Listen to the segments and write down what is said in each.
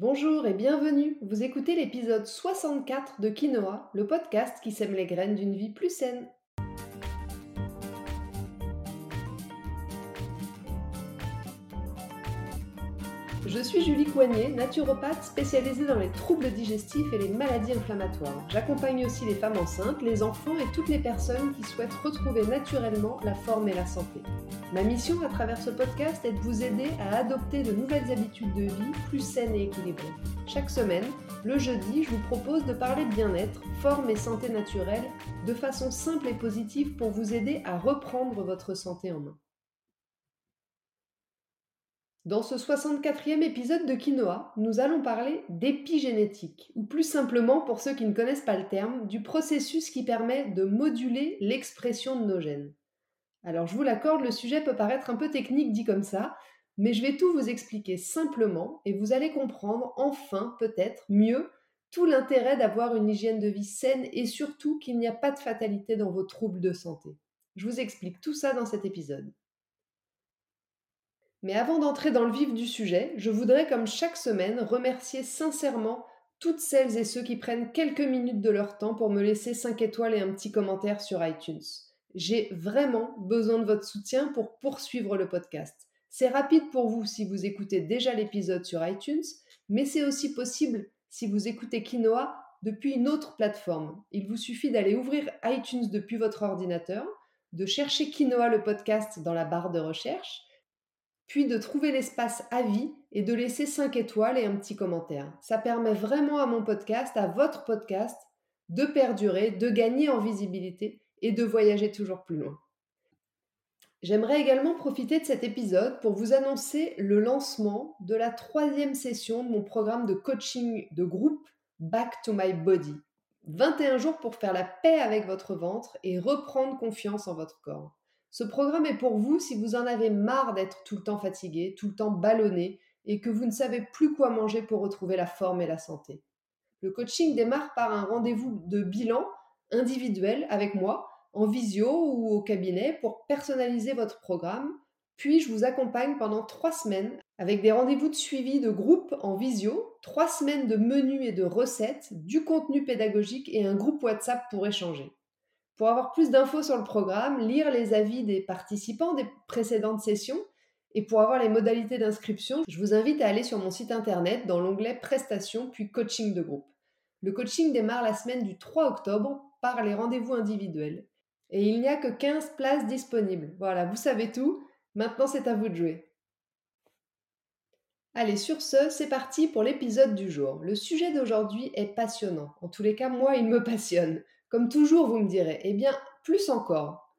Bonjour et bienvenue. Vous écoutez l'épisode 64 de Quinoa, le podcast qui sème les graines d'une vie plus saine. Je suis Julie Coignet, naturopathe spécialisée dans les troubles digestifs et les maladies inflammatoires. J'accompagne aussi les femmes enceintes, les enfants et toutes les personnes qui souhaitent retrouver naturellement la forme et la santé. Ma mission à travers ce podcast est de vous aider à adopter de nouvelles habitudes de vie plus saines et équilibrées. Chaque semaine, le jeudi, je vous propose de parler de bien-être, forme et santé naturelle de façon simple et positive pour vous aider à reprendre votre santé en main. Dans ce 64e épisode de Quinoa, nous allons parler d'épigénétique, ou plus simplement, pour ceux qui ne connaissent pas le terme, du processus qui permet de moduler l'expression de nos gènes. Alors je vous l'accorde, le sujet peut paraître un peu technique dit comme ça, mais je vais tout vous expliquer simplement et vous allez comprendre enfin peut-être mieux tout l'intérêt d'avoir une hygiène de vie saine et surtout qu'il n'y a pas de fatalité dans vos troubles de santé. Je vous explique tout ça dans cet épisode. Mais avant d'entrer dans le vif du sujet, je voudrais, comme chaque semaine, remercier sincèrement toutes celles et ceux qui prennent quelques minutes de leur temps pour me laisser 5 étoiles et un petit commentaire sur iTunes. J'ai vraiment besoin de votre soutien pour poursuivre le podcast. C'est rapide pour vous si vous écoutez déjà l'épisode sur iTunes, mais c'est aussi possible si vous écoutez Quinoa depuis une autre plateforme. Il vous suffit d'aller ouvrir iTunes depuis votre ordinateur, de chercher Quinoa le podcast dans la barre de recherche, puis de trouver l'espace avis et de laisser 5 étoiles et un petit commentaire. Ça permet vraiment à mon podcast, à votre podcast, de perdurer, de gagner en visibilité et de voyager toujours plus loin. J'aimerais également profiter de cet épisode pour vous annoncer le lancement de la troisième session de mon programme de coaching de groupe Back to My Body. 21 jours pour faire la paix avec votre ventre et reprendre confiance en votre corps. Ce programme est pour vous si vous en avez marre d'être tout le temps fatigué, tout le temps ballonné et que vous ne savez plus quoi manger pour retrouver la forme et la santé. Le coaching démarre par un rendez-vous de bilan individuel avec moi en visio ou au cabinet pour personnaliser votre programme. Puis je vous accompagne pendant trois semaines avec des rendez-vous de suivi de groupe en visio, trois semaines de menus et de recettes, du contenu pédagogique et un groupe WhatsApp pour échanger. Pour avoir plus d'infos sur le programme, lire les avis des participants des précédentes sessions et pour avoir les modalités d'inscription, je vous invite à aller sur mon site internet dans l'onglet Prestations puis Coaching de groupe. Le coaching démarre la semaine du 3 octobre par les rendez-vous individuels. Et il n'y a que 15 places disponibles. Voilà, vous savez tout. Maintenant, c'est à vous de jouer. Allez, sur ce, c'est parti pour l'épisode du jour. Le sujet d'aujourd'hui est passionnant. En tous les cas, moi, il me passionne. Comme toujours, vous me direz. Eh bien, plus encore.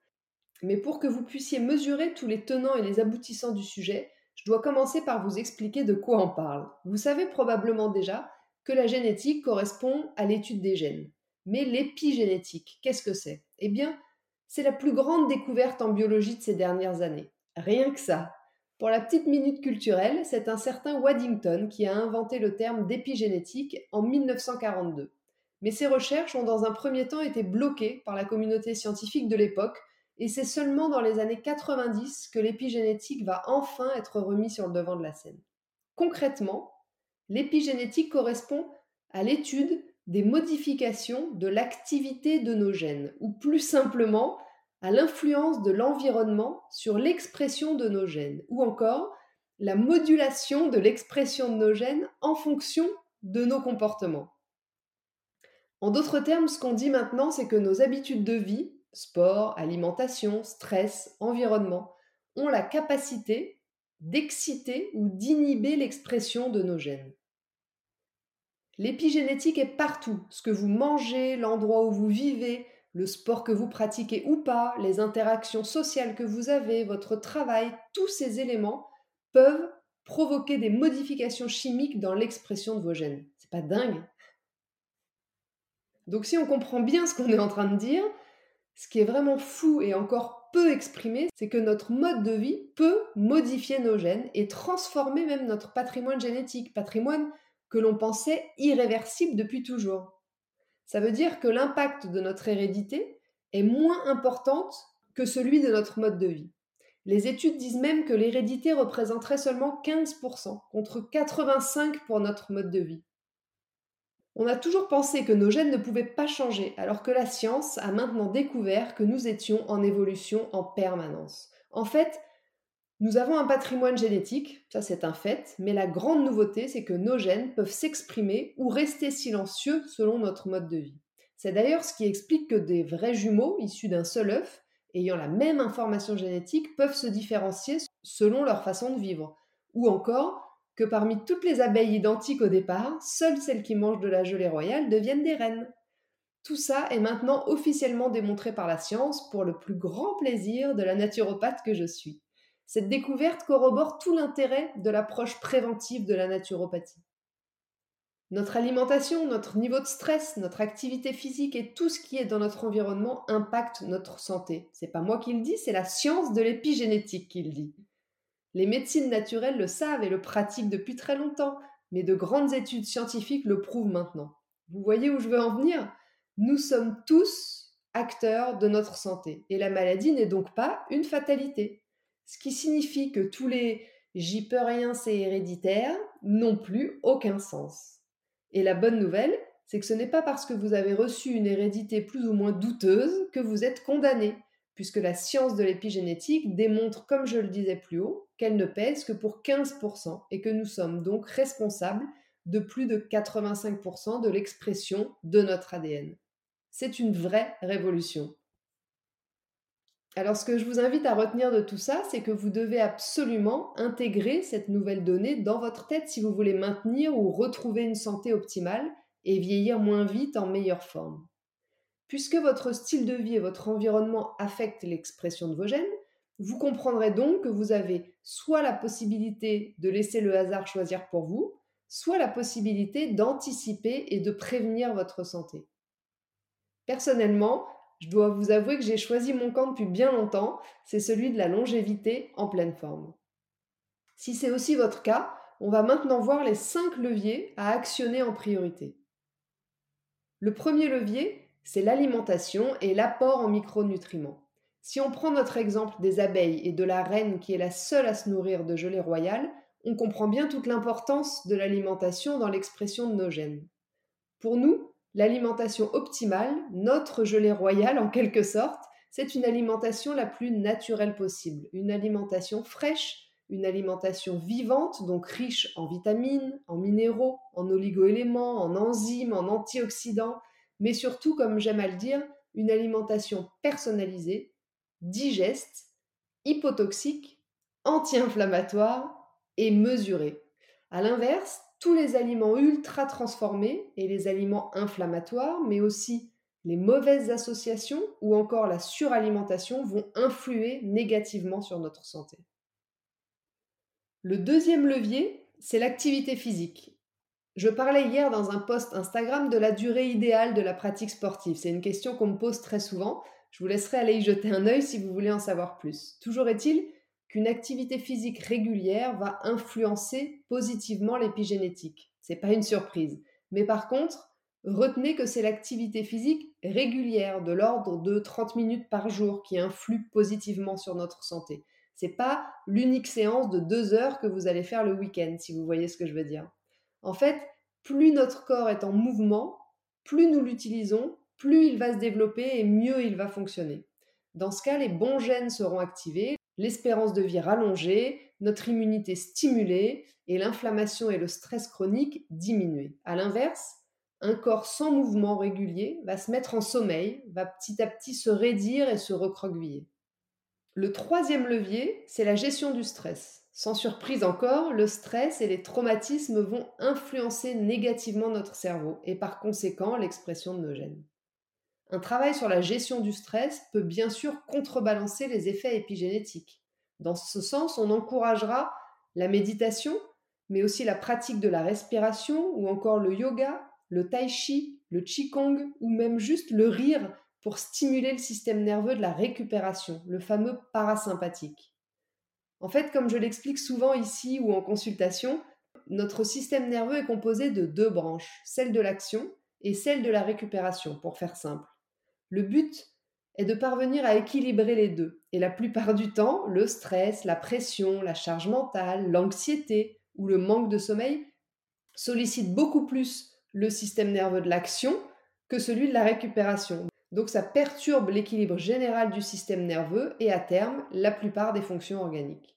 Mais pour que vous puissiez mesurer tous les tenants et les aboutissants du sujet, je dois commencer par vous expliquer de quoi on parle. Vous savez probablement déjà que la génétique correspond à l'étude des gènes. Mais l'épigénétique, qu'est-ce que c'est? Eh bien, c'est la plus grande découverte en biologie de ces dernières années. Rien que ça. Pour la petite minute culturelle, c'est un certain Waddington qui a inventé le terme d'épigénétique en 1942. Mais ces recherches ont dans un premier temps été bloquées par la communauté scientifique de l'époque, et c'est seulement dans les années 90 que l'épigénétique va enfin être remis sur le devant de la scène. Concrètement, l'épigénétique correspond à l'étude des modifications de l'activité de nos gènes, ou plus simplement à l'influence de l'environnement sur l'expression de nos gènes, ou encore la modulation de l'expression de nos gènes en fonction de nos comportements. En d'autres termes, ce qu'on dit maintenant, c'est que nos habitudes de vie, sport, alimentation, stress, environnement, ont la capacité d'exciter ou d'inhiber l'expression de nos gènes. L'épigénétique est partout. Ce que vous mangez, l'endroit où vous vivez, le sport que vous pratiquez ou pas, les interactions sociales que vous avez, votre travail, tous ces éléments peuvent provoquer des modifications chimiques dans l'expression de vos gènes. C'est pas dingue Donc si on comprend bien ce qu'on est en train de dire, ce qui est vraiment fou et encore peu exprimé, c'est que notre mode de vie peut modifier nos gènes et transformer même notre patrimoine génétique, patrimoine que l'on pensait irréversible depuis toujours. Ça veut dire que l'impact de notre hérédité est moins importante que celui de notre mode de vie. Les études disent même que l'hérédité représenterait seulement 15%, contre 85% pour notre mode de vie. On a toujours pensé que nos gènes ne pouvaient pas changer, alors que la science a maintenant découvert que nous étions en évolution en permanence. En fait, nous avons un patrimoine génétique, ça c'est un fait, mais la grande nouveauté, c'est que nos gènes peuvent s'exprimer ou rester silencieux selon notre mode de vie. C'est d'ailleurs ce qui explique que des vrais jumeaux issus d'un seul œuf, ayant la même information génétique, peuvent se différencier selon leur façon de vivre. Ou encore que parmi toutes les abeilles identiques au départ, seules celles qui mangent de la gelée royale deviennent des reines. Tout ça est maintenant officiellement démontré par la science pour le plus grand plaisir de la naturopathe que je suis. Cette découverte corrobore tout l'intérêt de l'approche préventive de la naturopathie. Notre alimentation, notre niveau de stress, notre activité physique et tout ce qui est dans notre environnement impacte notre santé. C'est pas moi qui le dis, c'est la science de l'épigénétique qui le dit. Les médecines naturelles le savent et le pratiquent depuis très longtemps, mais de grandes études scientifiques le prouvent maintenant. Vous voyez où je veux en venir? Nous sommes tous acteurs de notre santé et la maladie n'est donc pas une fatalité. Ce qui signifie que tous les j'y peux rien, c'est héréditaire n'ont plus aucun sens. Et la bonne nouvelle, c'est que ce n'est pas parce que vous avez reçu une hérédité plus ou moins douteuse que vous êtes condamné, puisque la science de l'épigénétique démontre, comme je le disais plus haut, qu'elle ne pèse que pour 15% et que nous sommes donc responsables de plus de 85% de l'expression de notre ADN. C'est une vraie révolution. Alors ce que je vous invite à retenir de tout ça, c'est que vous devez absolument intégrer cette nouvelle donnée dans votre tête si vous voulez maintenir ou retrouver une santé optimale et vieillir moins vite en meilleure forme. Puisque votre style de vie et votre environnement affectent l'expression de vos gènes, vous comprendrez donc que vous avez soit la possibilité de laisser le hasard choisir pour vous, soit la possibilité d'anticiper et de prévenir votre santé. Personnellement, je dois vous avouer que j'ai choisi mon camp depuis bien longtemps, c'est celui de la longévité en pleine forme. Si c'est aussi votre cas, on va maintenant voir les 5 leviers à actionner en priorité. Le premier levier, c'est l'alimentation et l'apport en micronutriments. Si on prend notre exemple des abeilles et de la reine qui est la seule à se nourrir de gelée royale, on comprend bien toute l'importance de l'alimentation dans l'expression de nos gènes. Pour nous, L'alimentation optimale, notre gelée royale en quelque sorte, c'est une alimentation la plus naturelle possible, une alimentation fraîche, une alimentation vivante, donc riche en vitamines, en minéraux, en oligoéléments, en enzymes, en antioxydants, mais surtout, comme j'aime à le dire, une alimentation personnalisée, digeste, hypotoxique, anti-inflammatoire et mesurée. A l'inverse, tous les aliments ultra transformés et les aliments inflammatoires, mais aussi les mauvaises associations ou encore la suralimentation vont influer négativement sur notre santé. Le deuxième levier, c'est l'activité physique. Je parlais hier dans un post Instagram de la durée idéale de la pratique sportive. C'est une question qu'on me pose très souvent. Je vous laisserai aller y jeter un œil si vous voulez en savoir plus. Toujours est-il qu'une activité physique régulière va influencer positivement l'épigénétique. C'est pas une surprise. Mais par contre, retenez que c'est l'activité physique régulière de l'ordre de 30 minutes par jour qui influe positivement sur notre santé. C'est pas l'unique séance de deux heures que vous allez faire le week-end, si vous voyez ce que je veux dire. En fait, plus notre corps est en mouvement, plus nous l'utilisons, plus il va se développer et mieux il va fonctionner. Dans ce cas, les bons gènes seront activés, l'espérance de vie rallongée, notre immunité stimulée et l'inflammation et le stress chronique diminuer. A l'inverse, un corps sans mouvement régulier va se mettre en sommeil, va petit à petit se raidir et se recroqueviller. Le troisième levier, c'est la gestion du stress. Sans surprise encore, le stress et les traumatismes vont influencer négativement notre cerveau et par conséquent l'expression de nos gènes. Un travail sur la gestion du stress peut bien sûr contrebalancer les effets épigénétiques. Dans ce sens, on encouragera la méditation, mais aussi la pratique de la respiration ou encore le yoga, le tai chi, le qigong ou même juste le rire pour stimuler le système nerveux de la récupération, le fameux parasympathique. En fait, comme je l'explique souvent ici ou en consultation, notre système nerveux est composé de deux branches, celle de l'action et celle de la récupération, pour faire simple. Le but est de parvenir à équilibrer les deux. Et la plupart du temps, le stress, la pression, la charge mentale, l'anxiété ou le manque de sommeil sollicitent beaucoup plus le système nerveux de l'action que celui de la récupération. Donc ça perturbe l'équilibre général du système nerveux et à terme la plupart des fonctions organiques.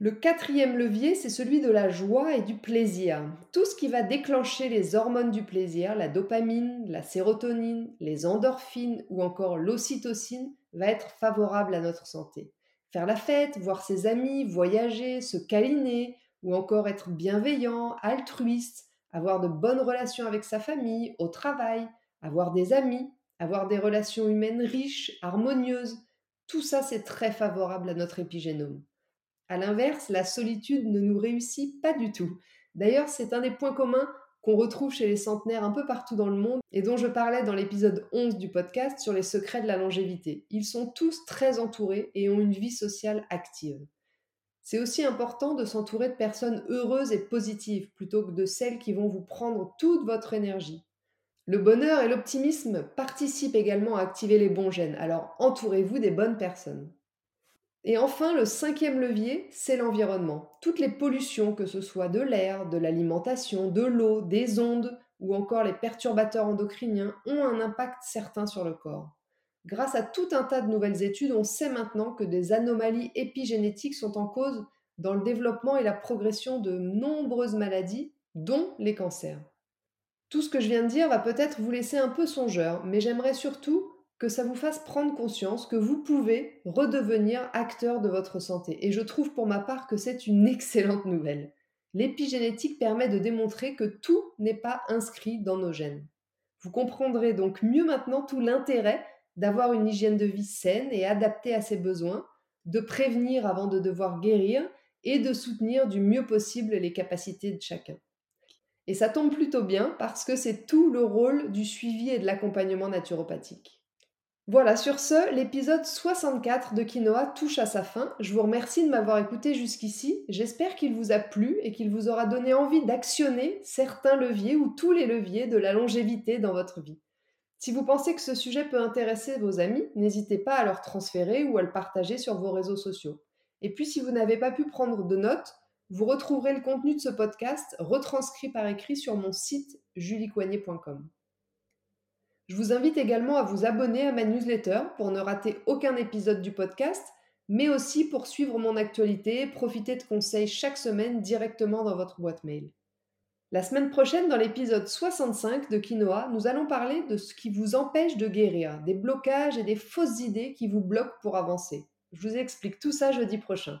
Le quatrième levier, c'est celui de la joie et du plaisir. Tout ce qui va déclencher les hormones du plaisir, la dopamine, la sérotonine, les endorphines ou encore l'ocytocine, va être favorable à notre santé. Faire la fête, voir ses amis, voyager, se câliner ou encore être bienveillant, altruiste, avoir de bonnes relations avec sa famille, au travail, avoir des amis, avoir des relations humaines riches, harmonieuses, tout ça c'est très favorable à notre épigénome. A l'inverse, la solitude ne nous réussit pas du tout. D'ailleurs, c'est un des points communs qu'on retrouve chez les centenaires un peu partout dans le monde et dont je parlais dans l'épisode 11 du podcast sur les secrets de la longévité. Ils sont tous très entourés et ont une vie sociale active. C'est aussi important de s'entourer de personnes heureuses et positives plutôt que de celles qui vont vous prendre toute votre énergie. Le bonheur et l'optimisme participent également à activer les bons gènes, alors entourez-vous des bonnes personnes. Et enfin, le cinquième levier, c'est l'environnement. Toutes les pollutions, que ce soit de l'air, de l'alimentation, de l'eau, des ondes ou encore les perturbateurs endocriniens, ont un impact certain sur le corps. Grâce à tout un tas de nouvelles études, on sait maintenant que des anomalies épigénétiques sont en cause dans le développement et la progression de nombreuses maladies, dont les cancers. Tout ce que je viens de dire va peut-être vous laisser un peu songeur, mais j'aimerais surtout que ça vous fasse prendre conscience que vous pouvez redevenir acteur de votre santé. Et je trouve pour ma part que c'est une excellente nouvelle. L'épigénétique permet de démontrer que tout n'est pas inscrit dans nos gènes. Vous comprendrez donc mieux maintenant tout l'intérêt d'avoir une hygiène de vie saine et adaptée à ses besoins, de prévenir avant de devoir guérir et de soutenir du mieux possible les capacités de chacun. Et ça tombe plutôt bien parce que c'est tout le rôle du suivi et de l'accompagnement naturopathique. Voilà, sur ce, l'épisode 64 de Quinoa touche à sa fin. Je vous remercie de m'avoir écouté jusqu'ici. J'espère qu'il vous a plu et qu'il vous aura donné envie d'actionner certains leviers ou tous les leviers de la longévité dans votre vie. Si vous pensez que ce sujet peut intéresser vos amis, n'hésitez pas à leur transférer ou à le partager sur vos réseaux sociaux. Et puis si vous n'avez pas pu prendre de notes, vous retrouverez le contenu de ce podcast retranscrit par écrit sur mon site juliecoignet.com. Je vous invite également à vous abonner à ma newsletter pour ne rater aucun épisode du podcast, mais aussi pour suivre mon actualité et profiter de conseils chaque semaine directement dans votre boîte mail. La semaine prochaine, dans l'épisode 65 de Quinoa, nous allons parler de ce qui vous empêche de guérir, des blocages et des fausses idées qui vous bloquent pour avancer. Je vous explique tout ça jeudi prochain.